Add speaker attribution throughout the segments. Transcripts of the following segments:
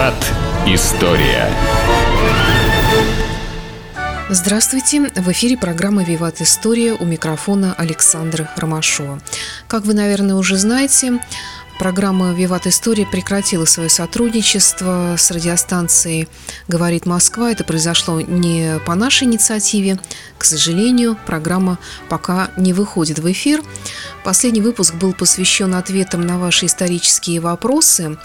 Speaker 1: Виват. История.
Speaker 2: Здравствуйте! В эфире программа «Виват История» у микрофона Александра Ромашова. Как вы, наверное, уже знаете, программа «Виват История» прекратила свое сотрудничество с радиостанцией «Говорит Москва». Это произошло не по нашей инициативе. К сожалению, программа пока не выходит в эфир. Последний выпуск был посвящен ответам на ваши исторические вопросы.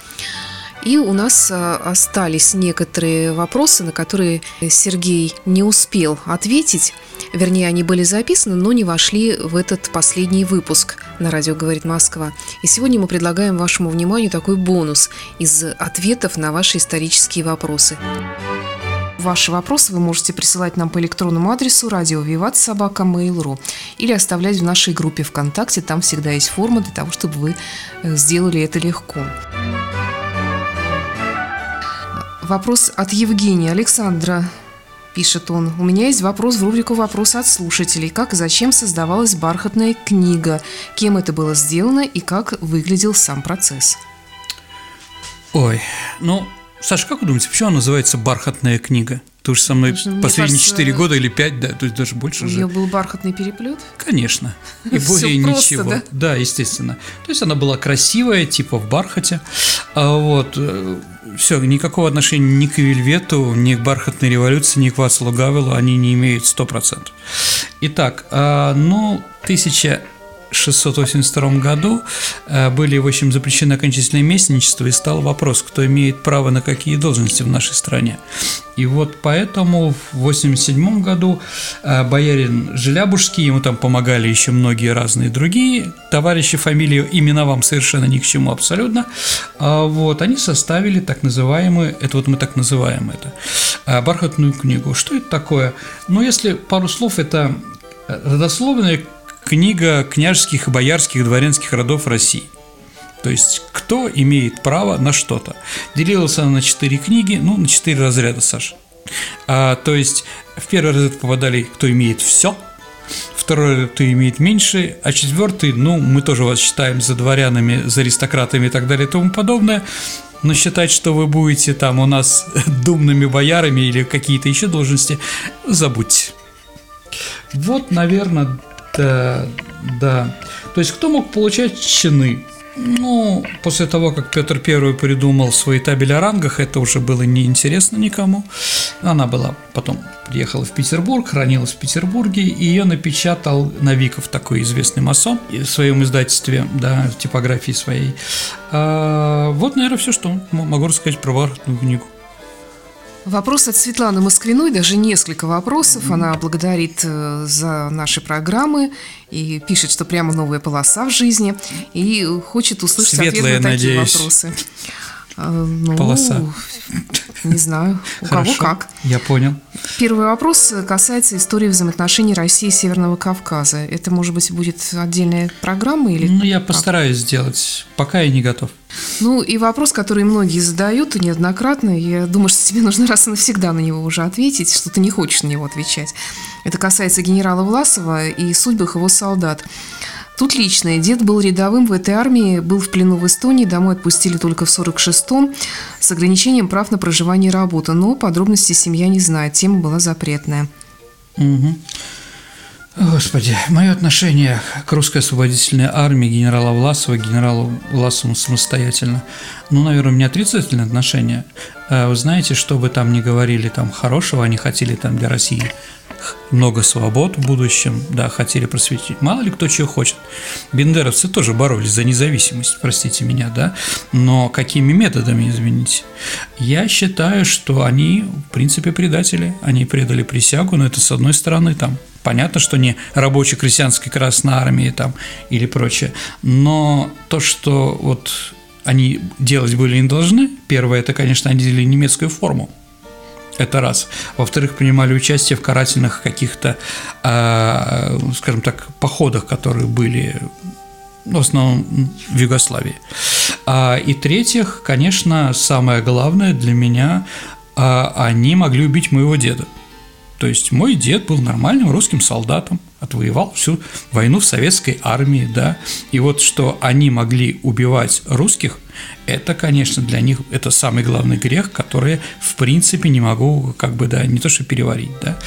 Speaker 2: И у нас а, остались некоторые вопросы, на которые Сергей не успел ответить. Вернее, они были записаны, но не вошли в этот последний выпуск на радио «Говорит Москва». И сегодня мы предлагаем вашему вниманию такой бонус из ответов на ваши исторические вопросы. Ваши вопросы вы можете присылать нам по электронному адресу радио Виват Собака Mail.ru или оставлять в нашей группе ВКонтакте. Там всегда есть форма для того, чтобы вы э, сделали это легко. Вопрос от Евгения Александра. Пишет он, у меня есть вопрос в рубрику «Вопрос от слушателей». Как и зачем создавалась бархатная книга? Кем это было сделано и как выглядел сам процесс?
Speaker 3: Ой, ну, Саша, как вы думаете, почему она называется «Бархатная книга»? Потому что со мной Конечно, последние кажется, 4 года или 5, да, то есть даже больше же.
Speaker 2: У нее был бархатный переплет?
Speaker 3: Конечно. И более ничего. Просто, да? естественно. То есть она была красивая, типа в бархате. А вот. Э, Все, никакого отношения ни к Вельвету, ни к бархатной революции, ни к Вацлу Гавелу они не имеют 100%. Итак, а, ну, 1000 682 году э, были, в общем, запрещены окончательное местничество, и стал вопрос, кто имеет право на какие должности в нашей стране. И вот поэтому в 87 году э, боярин Желябужский, ему там помогали еще многие разные другие товарищи, фамилии имена вам совершенно ни к чему абсолютно, а вот, они составили так называемую, это вот мы так называем это, э, бархатную книгу. Что это такое? Ну, если пару слов, это родословная книга княжеских и боярских дворянских родов России. То есть, кто имеет право на что-то. Делилась она на четыре книги, ну, на четыре разряда, Саша. А, то есть, в первый разряд попадали, кто имеет все, второй кто имеет меньше, а четвертый, ну, мы тоже вас считаем за дворянами, за аристократами и так далее и тому подобное, но считать, что вы будете там у нас думными боярами или какие-то еще должности, забудьте. Вот, наверное, да, да. То есть кто мог получать чины? Ну, после того, как Петр I придумал свои табели о рангах, это уже было неинтересно никому. Она была потом приехала в Петербург, хранилась в Петербурге, и ее напечатал Новиков, такой известный масон, в своем издательстве, да, в типографии своей. А, вот, наверное, все, что могу рассказать про бархатную книгу.
Speaker 2: Вопрос от Светланы Москвиной, даже несколько вопросов. Она благодарит э, за наши программы и пишет, что прямо новая полоса в жизни и хочет услышать
Speaker 3: Светлая,
Speaker 2: ответ на такие
Speaker 3: надеюсь.
Speaker 2: вопросы. Э, ну,
Speaker 3: Полоса.
Speaker 2: Не знаю, у
Speaker 3: Хорошо,
Speaker 2: кого как.
Speaker 3: Я понял.
Speaker 2: Первый вопрос касается истории взаимоотношений России и Северного Кавказа. Это, может быть, будет отдельная программа или?
Speaker 3: Ну, я
Speaker 2: как?
Speaker 3: постараюсь сделать. Пока я не готов.
Speaker 2: Ну, и вопрос, который многие задают неоднократно, я думаю, что тебе нужно раз и навсегда на него уже ответить, что ты не хочешь на него отвечать. Это касается генерала Власова и судьбах его солдат. Тут личное. Дед был рядовым в этой армии, был в плену в Эстонии, домой отпустили только в 46-м с ограничением прав на проживание и работу, но подробности семья не знает, тема была запретная.
Speaker 3: Угу. Господи, мое отношение к русской освободительной армии генерала Власова, генералу Власову самостоятельно, ну, наверное, у меня отрицательное отношение. А вы знаете, что бы там ни говорили там хорошего, они хотели там для России много свобод в будущем, да, хотели просветить. Мало ли кто чего хочет. Бендеровцы тоже боролись за независимость, простите меня, да, но какими методами, извините? Я считаю, что они, в принципе, предатели. Они предали присягу, но это с одной стороны там Понятно, что не рабочей крестьянской Красной Армии там или прочее, но то, что вот они делать были не должны, первое, это, конечно, они делили немецкую форму, это раз. Во-вторых, принимали участие в карательных каких-то, э, скажем так, походах, которые были ну, в основном в Югославии. А, и третьих, конечно, самое главное для меня, а, они могли убить моего деда. То есть мой дед был нормальным русским солдатом, отвоевал всю войну в советской армии, да, и вот что они могли убивать русских, это, конечно, для них это самый главный грех, который, в принципе, не могу, как бы, да, не то что переварить, да,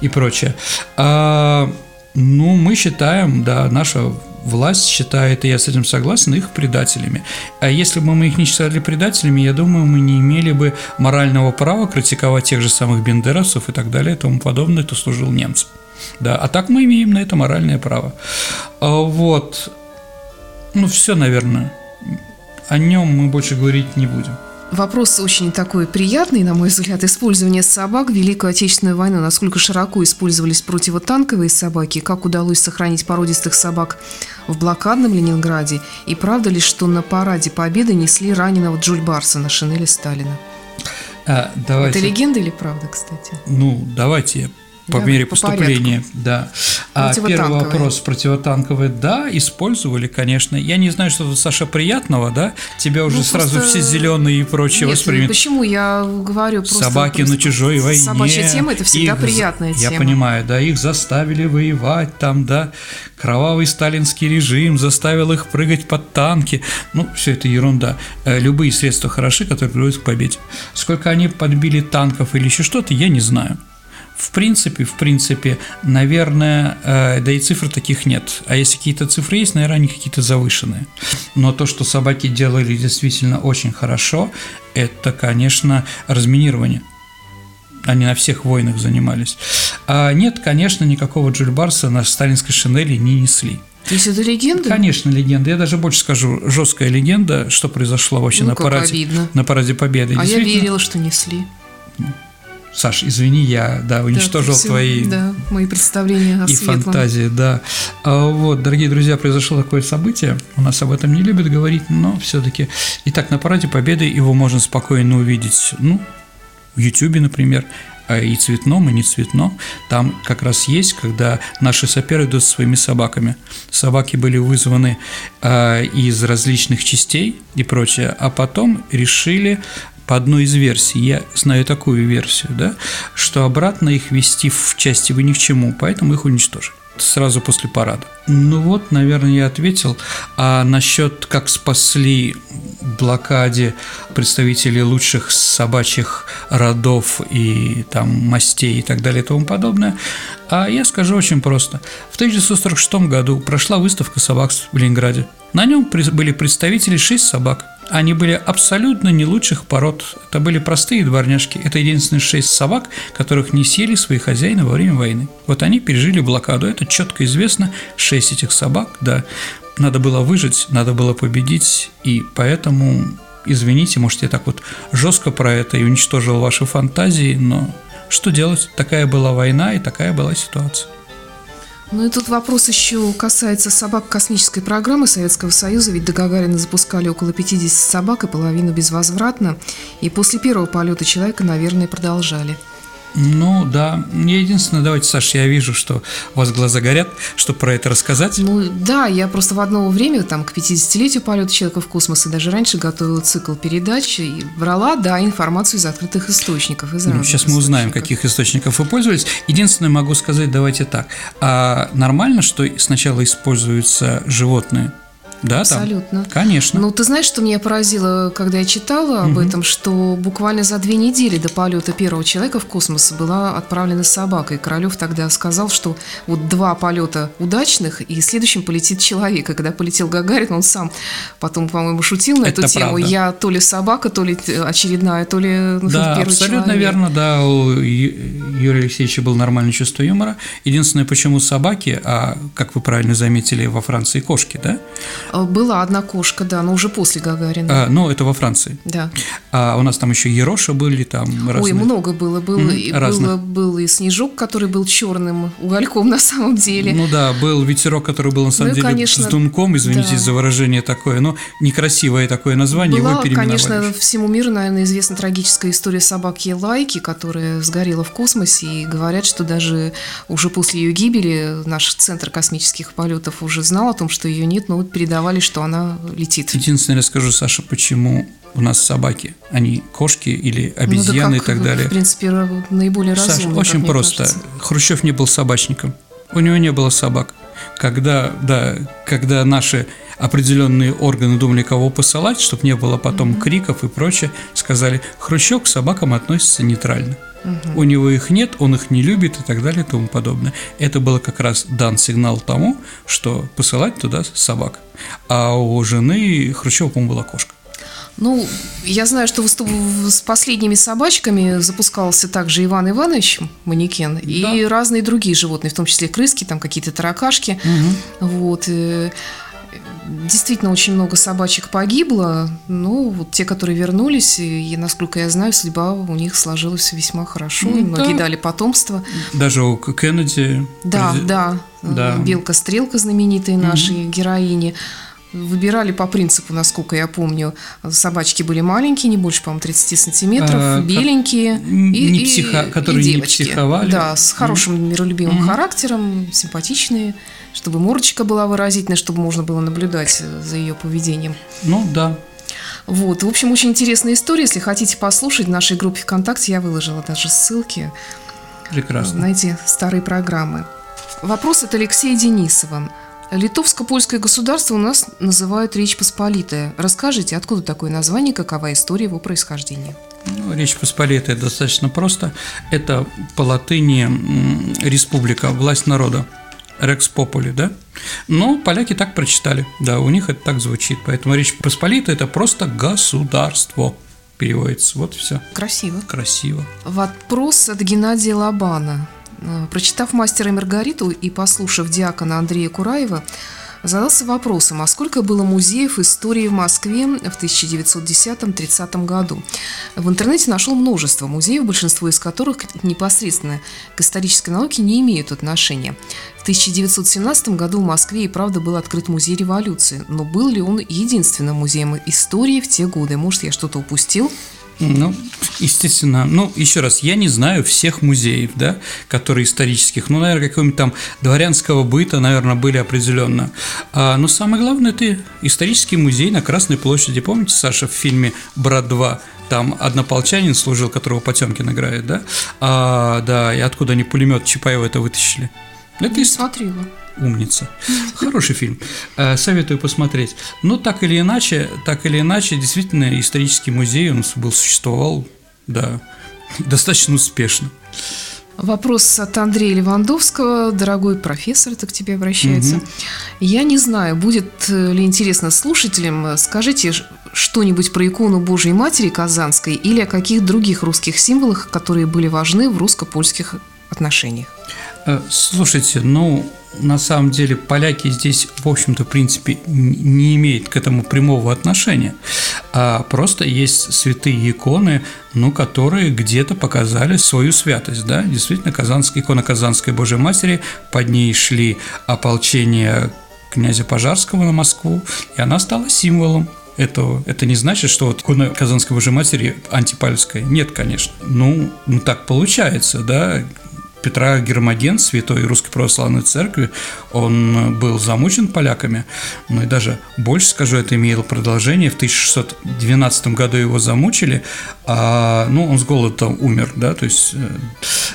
Speaker 3: и прочее. А, ну, мы считаем, да, наша власть считает, и я с этим согласен, их предателями. А если бы мы их не считали предателями, я думаю, мы не имели бы морального права критиковать тех же самых бендеровцев и так далее и тому подобное, кто служил немцам. Да, а так мы имеем на это моральное право. А вот. Ну, все, наверное. О нем мы больше говорить не будем.
Speaker 2: Вопрос очень такой приятный, на мой взгляд, использование собак в Великую Отечественную войну. Насколько широко использовались противотанковые собаки, как удалось сохранить породистых собак в блокадном Ленинграде, и правда ли, что на параде Победы несли раненого Джульбарса на шинели Сталина?
Speaker 3: А, давайте.
Speaker 2: Это легенда или правда, кстати?
Speaker 3: Ну, давайте по Давай, мере по поступления, порядку. да. А первый вопрос противотанковые, да, использовали, конечно. Я не знаю, что тут, Саша, приятного, да? Тебя уже ну, сразу все зеленые и прочее Нет, воспримут.
Speaker 2: Почему я говорю просто...
Speaker 3: Собаки просто на чужой войне.
Speaker 2: Собачья тема – это всегда их, приятная тема.
Speaker 3: Я понимаю, да, их заставили воевать там, да, кровавый сталинский режим заставил их прыгать под танки. Ну, все это ерунда. Э, любые средства хороши, которые приводят к победе. Сколько они подбили танков или еще что-то, я не знаю. В принципе, в принципе, наверное, э, да и цифр таких нет. А если какие-то цифры есть, наверное, они какие-то завышенные. Но то, что собаки делали действительно очень хорошо, это, конечно, разминирование. Они на всех войнах занимались. А нет, конечно, никакого Джульбарса на сталинской шинели не несли.
Speaker 2: То есть это легенда?
Speaker 3: Конечно, легенда. Я даже больше скажу, жесткая легенда, что произошло вообще ну, на, параде, на параде Победы.
Speaker 2: А я верила, что несли.
Speaker 3: Саш, извини, я да, уничтожил да, твои
Speaker 2: да, мои представления о
Speaker 3: и светлом. фантазии, да. А, вот, дорогие друзья, произошло такое событие. У нас об этом не любят говорить, но все-таки. Итак, на параде Победы его можно спокойно увидеть, ну, в Ютубе, например, а и цветном, и не цветном. Там как раз есть, когда наши саперы идут со своими собаками. Собаки были вызваны э, из различных частей и прочее, а потом решили по одной из версий, я знаю такую версию, да, что обратно их вести в части вы ни к чему, поэтому их уничтожили сразу после парада. Ну вот, наверное, я ответил. А насчет как спасли блокаде представителей лучших собачьих родов и там мастей и так далее и тому подобное, а я скажу очень просто. В 1946 году прошла выставка собак в Ленинграде. На нем были представители шесть собак – они были абсолютно не лучших пород. Это были простые дворняжки. Это единственные шесть собак, которых не съели свои хозяины во время войны. Вот они пережили блокаду. Это четко известно. Шесть этих собак, да. Надо было выжить, надо было победить. И поэтому, извините, может, я так вот жестко про это и уничтожил ваши фантазии, но что делать? Такая была война и такая была ситуация.
Speaker 2: Ну и тут вопрос еще касается собак космической программы Советского Союза, ведь до Гагарина запускали около 50 собак и половину безвозвратно, и после первого полета человека, наверное, продолжали.
Speaker 3: Ну да, единственное, давайте, Саша, я вижу, что у вас глаза горят, чтобы про это рассказать.
Speaker 2: Ну да, я просто в одно время, там, к 50-летию полета человека в космос и даже раньше готовила цикл передач и брала, да, информацию из открытых источников. Из
Speaker 3: ну, сейчас мы узнаем, каких источников вы пользовались. Единственное, могу сказать, давайте так. А нормально, что сначала используются животные? Да,
Speaker 2: Абсолютно.
Speaker 3: Там. Конечно.
Speaker 2: Ну, ты знаешь, что меня поразило, когда я читала об угу. этом, что буквально за две недели до полета первого человека в космос была отправлена собака. И Королев тогда сказал, что вот два полета удачных, и следующим полетит человек. И когда полетел Гагарин, он сам потом, по-моему, шутил на Это эту тему. Правда. Я то ли собака, то ли очередная, то ли
Speaker 3: ну, да, первый абсолютно человек. верно, да. У Юрия Алексеевича был нормальное чувство юмора. Единственное, почему собаки, а, как вы правильно заметили, во Франции кошки, да?
Speaker 2: Э, была одна кошка, да, но уже после Гагарина.
Speaker 3: А, ну, это во Франции.
Speaker 2: Да.
Speaker 3: А у нас там еще Ероша были, там
Speaker 2: разные. Ой, много было. Было, mm, и, было, был и Снежок, который был черным угольком на самом деле.
Speaker 3: Ну да, был ветерок, который был на самом ну, деле конечно, с дунком, извините да. за выражение такое, но некрасивое такое название,
Speaker 2: Была,
Speaker 3: его
Speaker 2: конечно, всему миру, наверное, известна трагическая история собаки Лайки, которая сгорела в космосе, и говорят, что даже уже после ее гибели наш Центр космических полетов уже знал о том, что ее нет, но вот передавали передавали, что она летит.
Speaker 3: Единственное, расскажу, Саша, почему у нас собаки, а не кошки или обезьяны ну, да как, и так далее.
Speaker 2: В принципе, наиболее разумные.
Speaker 3: Саша, очень просто. Кажется. Хрущев не был собачником. У него не было собак. Когда, да, когда наши определенные органы думали, кого посылать, чтобы не было потом mm-hmm. криков и прочее, сказали, Хрущев к собакам относится нейтрально. Угу. У него их нет, он их не любит и так далее и тому подобное. Это было как раз дан сигнал тому, что посылать туда собак. А у жены Хрущева, по-моему, была кошка.
Speaker 2: Ну, я знаю, что с последними собачками запускался также Иван Иванович, манекен, да. и разные другие животные, в том числе крыски, там какие-то таракашки. Угу. Вот. Э, действительно очень много собачек погибло, ну, вот те, которые вернулись, и, насколько я знаю, судьба у них сложилась весьма хорошо, ну, многие да. дали потомство.
Speaker 3: Даже у Кеннеди.
Speaker 2: Да, президент... да, да. Белка-стрелка знаменитые угу. героини. Выбирали по принципу, насколько я помню, собачки были маленькие, не больше, по-моему, 30 сантиметров, а, беленькие.
Speaker 3: Не и, психо... и, которые и девочки. не психовали.
Speaker 2: Да, с хорошим mm. миролюбивым mm. характером, симпатичные, чтобы мордочка была выразительная, чтобы можно было наблюдать за ее поведением.
Speaker 3: Ну, да.
Speaker 2: Вот, в общем, очень интересная история. Если хотите послушать, в нашей группе ВКонтакте я выложила даже ссылки.
Speaker 3: Прекрасно.
Speaker 2: На эти старые программы. Вопрос от Алексея Денисова. Литовско-польское государство у нас называют Речь Посполитая. Расскажите, откуда такое название, какова история его происхождения?
Speaker 3: Ну, Речь Посполитая достаточно просто. Это по латыни республика, власть народа. Рекс Попули, да? Но поляки так прочитали, да, у них это так звучит. Поэтому Речь Посполитая – это просто государство переводится. Вот все.
Speaker 2: Красиво.
Speaker 3: Красиво.
Speaker 2: Вопрос от Геннадия Лобана. Э, прочитав «Мастера и Маргариту» и послушав диакона Андрея Кураева, задался вопросом, а сколько было музеев истории в Москве в 1910-30 году. В интернете нашел множество музеев, большинство из которых непосредственно к исторической науке не имеют отношения. В 1917 году в Москве и правда был открыт музей революции, но был ли он единственным музеем истории в те годы? Может, я что-то упустил?
Speaker 3: Ну, естественно. Ну, еще раз, я не знаю всех музеев, да, которые исторических. Ну, наверное, какого-нибудь там дворянского быта, наверное, были определенно. А, но самое главное, это исторический музей на Красной площади. Помните, Саша, в фильме «Брат 2»? Там однополчанин служил, которого Потемкин играет, да? А, да, и откуда они пулемет Чапаева это вытащили?
Speaker 2: Это не смотрела
Speaker 3: умница. Хороший фильм. Э, советую посмотреть. Но так или иначе, так или иначе, действительно, исторический музей у нас был, существовал, да, достаточно успешно.
Speaker 2: Вопрос от Андрея Левандовского. Дорогой профессор, это к тебе обращается. Угу. Я не знаю, будет ли интересно слушателям. Скажите что-нибудь про икону Божьей Матери Казанской или о каких других русских символах, которые были важны в русско-польских отношениях.
Speaker 3: Э, слушайте, ну, на самом деле поляки здесь, в общем-то, в принципе, не имеют к этому прямого отношения, а просто есть святые иконы, ну, которые где-то показали свою святость, да, действительно, Казанская икона Казанской Божьей Матери, под ней шли ополчения князя Пожарского на Москву, и она стала символом этого. Это не значит, что вот икона Казанской Божьей Матери антипальская. Нет, конечно. Ну, ну так получается, да. Петра Гермоген, святой Русской Православной Церкви, он был замучен поляками, ну и даже больше скажу, это имело продолжение. В 1612 году его замучили, а, ну, он с голода умер, да, то есть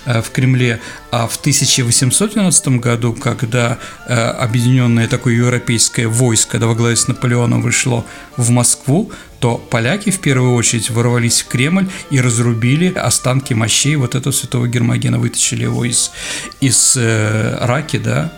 Speaker 3: э, в Кремле. А в 1812 году, когда э, объединенное такое европейское войско да, во главе с Наполеоном вышло в Москву, то поляки в первую очередь ворвались в Кремль и разрубили останки мощей вот этого святого Гермогена, вытащили его из, из э, раки, да,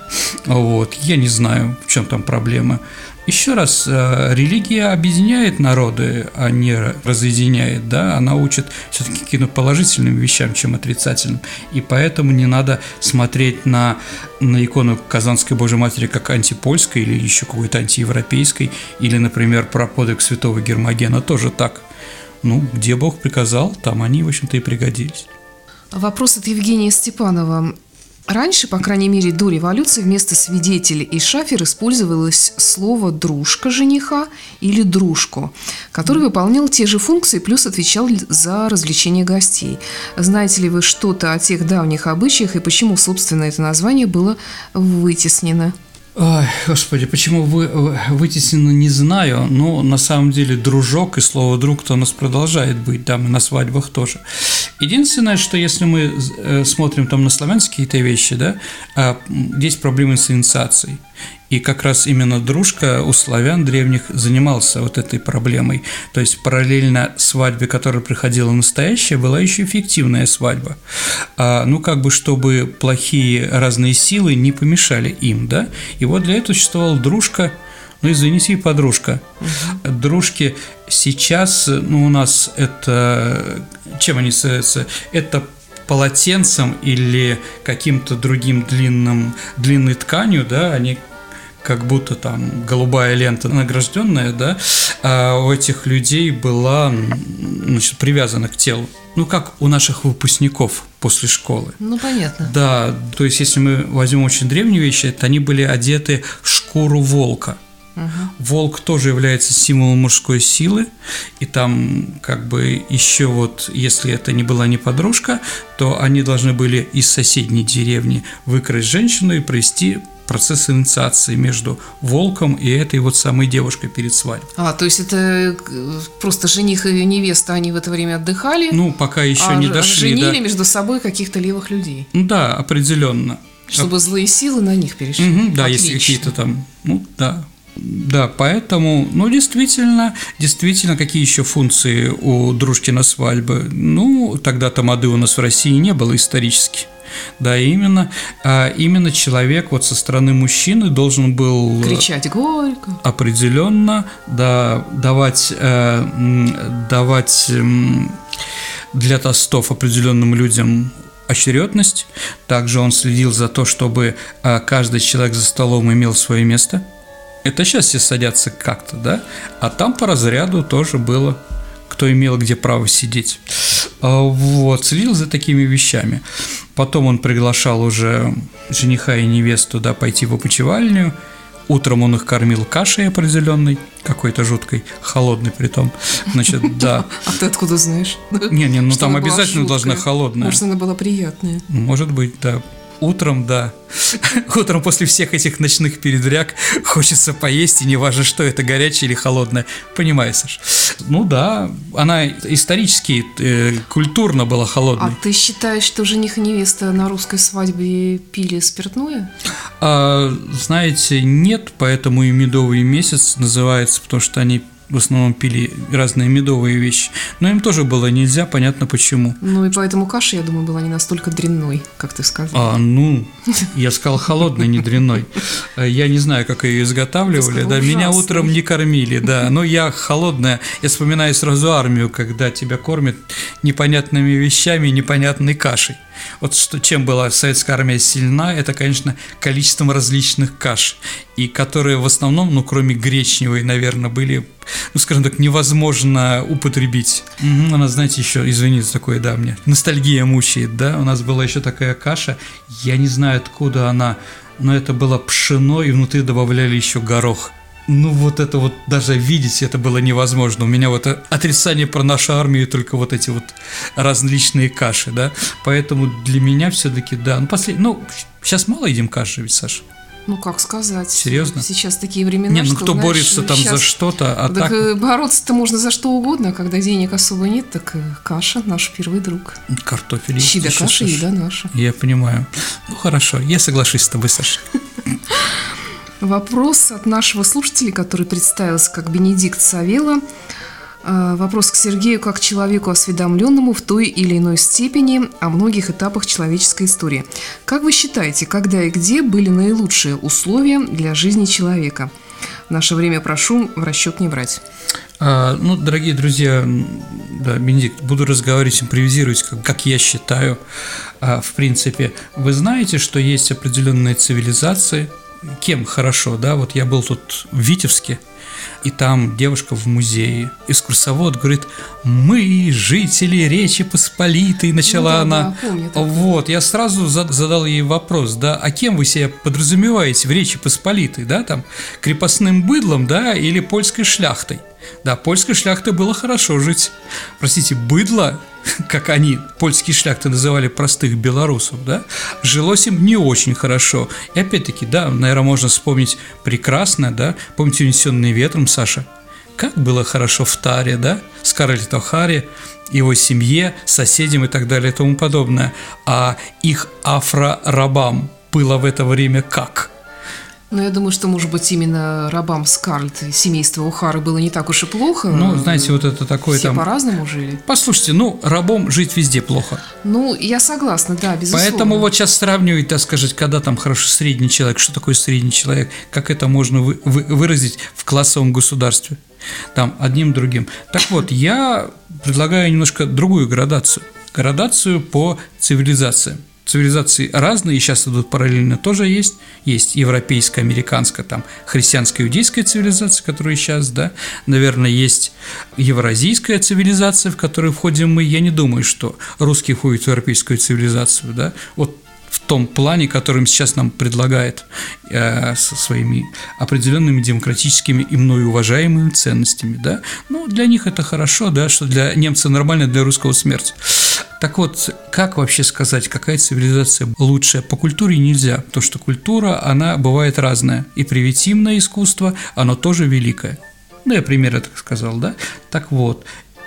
Speaker 3: вот, я не знаю, в чем там проблема. Еще раз, э, религия объединяет народы, а не разъединяет, да, она учит все-таки каким-то положительным вещам, чем отрицательным, и поэтому не надо смотреть на, на икону Казанской Божьей Матери как антипольской или еще какой-то антиевропейской, или, например, про подвиг святого Гермогена тоже так. Ну, где Бог приказал, там они, в общем-то, и пригодились.
Speaker 2: Вопрос от Евгения Степанова. Раньше, по крайней мере, до революции вместо свидетеля и шафер использовалось слово «дружка» жениха или «дружку», который выполнял те же функции, плюс отвечал за развлечение гостей. Знаете ли вы что-то о тех давних обычаях и почему, собственно, это название было вытеснено?
Speaker 3: Ой, господи, почему вы, вытеснено, не знаю, но на самом деле дружок и слово друг-то у нас продолжает быть, да, мы на свадьбах тоже. Единственное, что если мы э, смотрим там на славянские какие-то вещи, да, а здесь проблемы с инициацией. И как раз именно дружка у славян древних занимался вот этой проблемой. То есть параллельно свадьбе, которая приходила настоящая, была еще эффективная свадьба. А, ну, как бы, чтобы плохие разные силы не помешали им, да. И вот для этого существовала дружка, ну, извините, и подружка. Угу. Дружки сейчас, ну, у нас это... Чем они становятся? Это полотенцем или каким-то другим длинным, длинной тканью, да, они как будто там голубая лента награжденная, да, а у этих людей была значит, привязана к телу. Ну, как у наших выпускников после школы.
Speaker 2: Ну, понятно.
Speaker 3: Да, то есть, если мы возьмем очень древние вещи, то они были одеты в шкуру волка. Угу. Волк тоже является символом мужской силы, и там как бы еще вот, если это не была не подружка, то они должны были из соседней деревни выкрасть женщину и провести процесс инициации между волком и этой вот самой девушкой перед свадьбой.
Speaker 2: А, то есть это э, просто жених и невеста, они в это время отдыхали?
Speaker 3: Ну, пока еще а, не дошли.
Speaker 2: женили да. между собой каких-то левых людей?
Speaker 3: Ну да, определенно.
Speaker 2: Чтобы злые силы на них перешли.
Speaker 3: Угу, да, Отлично. если какие-то там, ну да, да, поэтому, ну, действительно, действительно, какие еще функции у Дружкина свадьбы? Ну, тогда тамады у нас в России не было исторически. Да, именно, а именно человек вот со стороны мужчины должен был
Speaker 2: кричать горько,
Speaker 3: определенно, да, давать, э, давать э, для тостов определенным людям очередность. Также он следил за то, чтобы э, каждый человек за столом имел свое место. Это сейчас все садятся как-то, да? А там по разряду тоже было, кто имел где право сидеть. А, вот, следил за такими вещами. Потом он приглашал уже жениха и невесту да, пойти в опочивальню. Утром он их кормил кашей определенной, какой-то жуткой, холодной при том. Значит, да.
Speaker 2: А ты откуда знаешь?
Speaker 3: Не-не, ну там обязательно должна холодная.
Speaker 2: Может, она была приятная.
Speaker 3: Может быть, да. Утром, да. Утром после всех этих ночных передряг хочется поесть, и не важно, что это, горячее или холодное. Понимаешь, Саш? Ну да, она исторически, э, культурно была холодной.
Speaker 2: А ты считаешь, что жених и невеста на русской свадьбе пили спиртное?
Speaker 3: А, знаете, нет, поэтому и медовый месяц называется, потому что они в основном пили разные медовые вещи. Но им тоже было нельзя, понятно почему.
Speaker 2: Ну и поэтому каша, я думаю, была не настолько дрянной, как ты сказал.
Speaker 3: А, ну, я сказал холодной, не дрянной. Я не знаю, как ее изготавливали, да, меня утром не кормили, да, но я холодная, я вспоминаю сразу армию, когда тебя кормят непонятными вещами, непонятной кашей. Вот что, чем была советская армия сильна, это, конечно, количеством различных каш, и которые в основном, ну, кроме гречневой, наверное, были, ну, скажем так, невозможно употребить. Угу, она, знаете, еще, извините, такое, да, мне ностальгия мучает, да, у нас была еще такая каша, я не знаю, откуда она, но это было пшено, и внутри добавляли еще горох ну вот это вот даже видеть это было невозможно. У меня вот отрицание про нашу армию только вот эти вот различные каши, да. Поэтому для меня все-таки, да, ну, послед... ну сейчас мало едим каши ведь, Саша.
Speaker 2: Ну, как сказать.
Speaker 3: Серьезно?
Speaker 2: Сейчас такие времена,
Speaker 3: Не, ну
Speaker 2: что,
Speaker 3: кто знаешь, борется там сейчас... за что-то, а так... так...
Speaker 2: Бороться-то можно за что угодно, а когда денег особо нет, так каша наш первый друг.
Speaker 3: Картофель.
Speaker 2: Щи да каша, еда наша.
Speaker 3: Я понимаю. Ну, хорошо, я соглашусь с тобой, Саша.
Speaker 2: Вопрос от нашего слушателя, который представился как Бенедикт Савела. Э, вопрос к Сергею как человеку осведомленному в той или иной степени о многих этапах человеческой истории. Как вы считаете, когда и где были наилучшие условия для жизни человека? Наше время прошу в расчет не брать.
Speaker 3: А, ну, дорогие друзья, да, Бенедикт, буду разговаривать, импровизировать, как, как я считаю. А, в принципе, вы знаете, что есть определенные цивилизации – кем хорошо, да, вот я был тут в Витебске, и там девушка в музее. Экскурсовод говорит, мы, жители Речи Посполитой, начала ну, да, она. Да, помню, вот, я сразу задал ей вопрос, да, а кем вы себя подразумеваете в Речи Посполитой, да, там, крепостным быдлом, да, или польской шляхтой? Да, польской шляхте было хорошо жить. Простите, быдло как они, польские шляхты называли простых белорусов, да, жилось им не очень хорошо. И опять-таки, да, наверное, можно вспомнить прекрасно, да, помните «Унесенные ветром», Саша? Как было хорошо в Таре, да, Скарлетт О'Харе, его семье, соседям и так далее и тому подобное. А их афро-рабам было в это время как –
Speaker 2: ну, я думаю, что, может быть, именно рабам Скарлетт и семейство Ухары было не так уж и плохо.
Speaker 3: Ну, знаете, вот это такое
Speaker 2: Все
Speaker 3: там...
Speaker 2: по-разному жили.
Speaker 3: Послушайте, ну, рабом жить везде плохо.
Speaker 2: Ну, я согласна, да, безусловно.
Speaker 3: Поэтому вот сейчас сравнивать, так сказать, когда там хорошо средний человек, что такое средний человек, как это можно вы, вы, выразить в классовом государстве, там, одним другим. Так вот, я предлагаю немножко другую градацию. Градацию по цивилизациям цивилизации разные, и сейчас идут параллельно тоже есть. Есть европейская, американская, там, христианская, иудейская цивилизация, которая сейчас, да. Наверное, есть евразийская цивилизация, в которую входим мы. Я не думаю, что русские входят в европейскую цивилизацию, да. Вот в том плане, которым сейчас нам предлагает э, со своими определенными демократическими и мною уважаемыми ценностями, да. Ну, для них это хорошо, да, что для немца нормально, для русского смерть. Так вот, как вообще сказать, какая цивилизация лучшая? По культуре нельзя, потому что культура, она бывает разная. И примитивное искусство, оно тоже великое. Ну, я примерно так сказал, да? Так вот,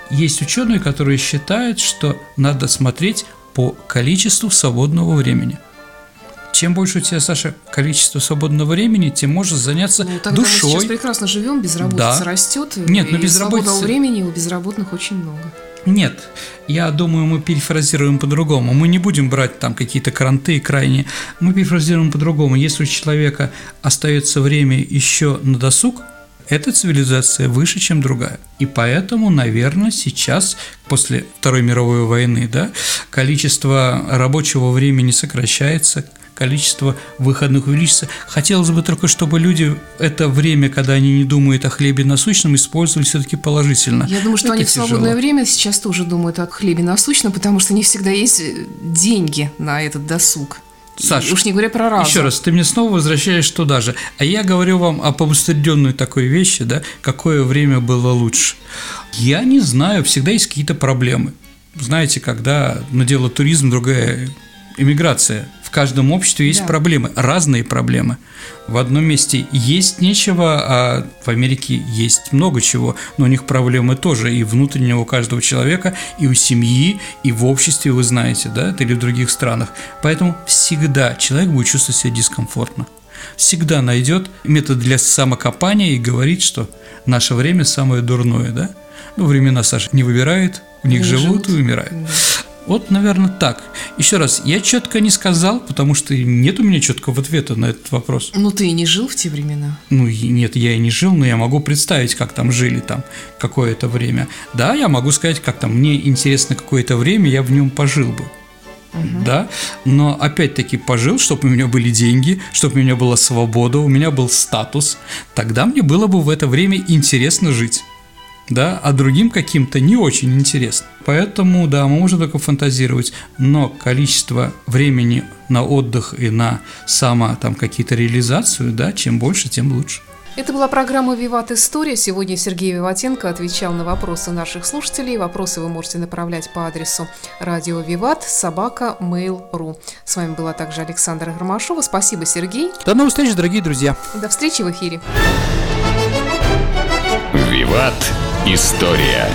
Speaker 3: есть ученые, которые считают, что надо смотреть по количеству свободного времени. Чем больше у тебя, Саша, количество свободного времени, тем можешь заняться ну, тогда душой. Мы
Speaker 2: сейчас прекрасно живем, безработица да. растет.
Speaker 3: Нет, но безработица...
Speaker 2: Свободного времени у безработных очень много.
Speaker 3: Нет, я думаю, мы перефразируем по-другому. Мы не будем брать там какие-то кранты крайне. Мы перефразируем по-другому. Если у человека остается время еще на досуг, эта цивилизация выше, чем другая. И поэтому, наверное, сейчас, после Второй мировой войны, да, количество рабочего времени сокращается, количество выходных увеличится. Хотелось бы только, чтобы люди это время, когда они не думают о хлебе насущном, использовали все-таки положительно.
Speaker 2: Я думаю, что это они тяжело. в свободное время сейчас тоже думают о хлебе насущном, потому что не всегда есть э, деньги на этот досуг.
Speaker 3: Саша,
Speaker 2: уж не говоря про разум.
Speaker 3: Еще раз, ты мне снова возвращаешь туда же. А я говорю вам о повостряденной такой вещи, да, какое время было лучше. Я не знаю, всегда есть какие-то проблемы. Знаете, когда на дело туризм, другая иммиграция – в каждом обществе есть да. проблемы, разные проблемы. В одном месте есть нечего, а в Америке есть много чего, но у них проблемы тоже и внутреннего у каждого человека, и у семьи, и в обществе, вы знаете, да, или в других странах. Поэтому всегда человек будет чувствовать себя дискомфортно. Всегда найдет метод для самокопания и говорит, что наше время самое дурное, да? Ну, времена, Саша, не выбирает, в них живут, живут и умирают. Да. Вот, наверное, так. Еще раз, я четко не сказал, потому что нет у меня четкого ответа на этот вопрос.
Speaker 2: Ну, ты и не жил в те времена?
Speaker 3: Ну, нет, я и не жил, но я могу представить, как там жили там какое-то время. Да, я могу сказать, как там мне интересно какое-то время, я в нем пожил бы. Угу. Да, но опять-таки пожил, чтобы у меня были деньги, чтобы у меня была свобода, у меня был статус. Тогда мне было бы в это время интересно жить да, а другим каким-то не очень интересно. Поэтому, да, мы можем только фантазировать, но количество времени на отдых и на само там какие-то реализацию, да, чем больше, тем лучше.
Speaker 2: Это была программа «Виват История». Сегодня Сергей Виватенко отвечал на вопросы наших слушателей. Вопросы вы можете направлять по адресу радио Виват, собака, mail.ru. С вами была также Александра Громашова. Спасибо, Сергей.
Speaker 3: До новых встреч, дорогие друзья.
Speaker 2: До встречи в эфире.
Speaker 1: «Виват. История».